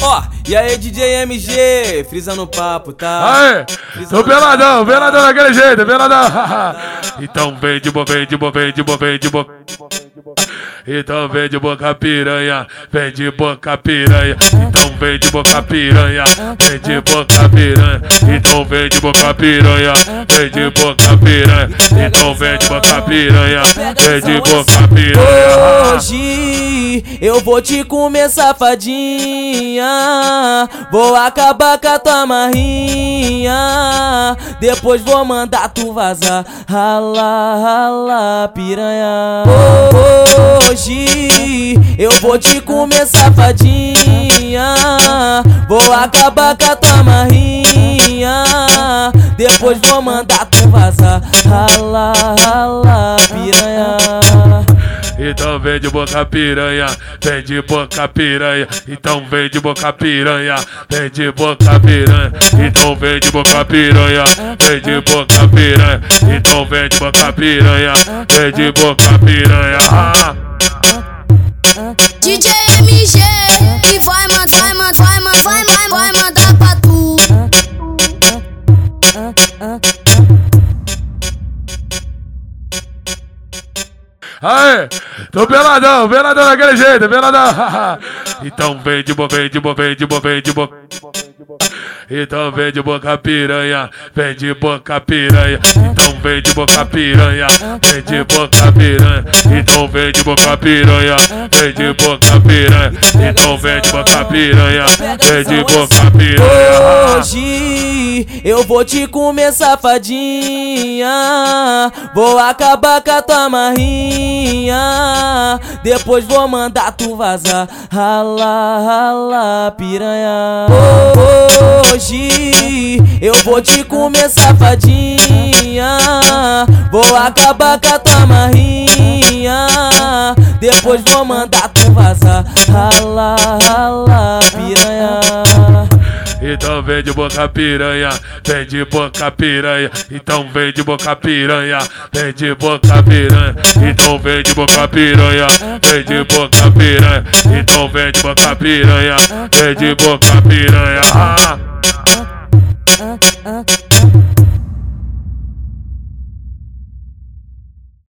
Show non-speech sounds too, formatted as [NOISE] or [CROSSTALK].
Ó, e aí DJ MG, frisa no papo, tá? Aê, tô peladão, peladão daquele jeito, peladão. [LAUGHS] então vem de boa, vem de boa, vem de boa, vem de boa. Então vem de boca piranha, vem de boca piranha. Então vem de boca piranha, vem de boca piranha. Então vem de boca piranha, vem de boca piranha. Então vem de boca piranha, vem de boca piranha. Hoje eu vou te comer safadinha, vou acabar com a tua marrinha. Depois vou mandar tu vazar, rala, rala, piranha. Hoje eu vou te comer safadinha, vou acabar com a tua marrinha. Depois vou mandar tu vazar, rala, rala, piranha. Então vem de boca piranha, vem de boca piranha. Então vem de boca piranha, vem de boca piranha. Então vem de boca piranha, vem de boca piranha. Então vem de boca piranha, vem de boca piranha. Ah. DJ Aê, tô peladão, peladão daquele jeito, peladão. [LAUGHS] Então vem de boa, vem de boa, vem de boa, vem de boa. Então vem de boca piranha, vem de boca piranha. Então vem de boca piranha, vem de boca piranha. Então vem de boca piranha, vem de boca piranha. Então vem de boca piranha, vem de boca piranha. Hoje eu vou te comer safadinha, vou acabar com a tua marrinha. Depois vou mandar tu vazar, rala, rala, piranha. Hoje eu vou te comer safadinha, vou acabar com a tua marrinha. Depois vou mandar tu vazar, rala, rala, piranha. Então vem de boca piranha, vem de boca piranha. Então vem de boca piranha, vem de boca piranha. Então vem de boca piranha, vem de boca piranha. Então vem de boca piranha, vem de boca piranha. Ah.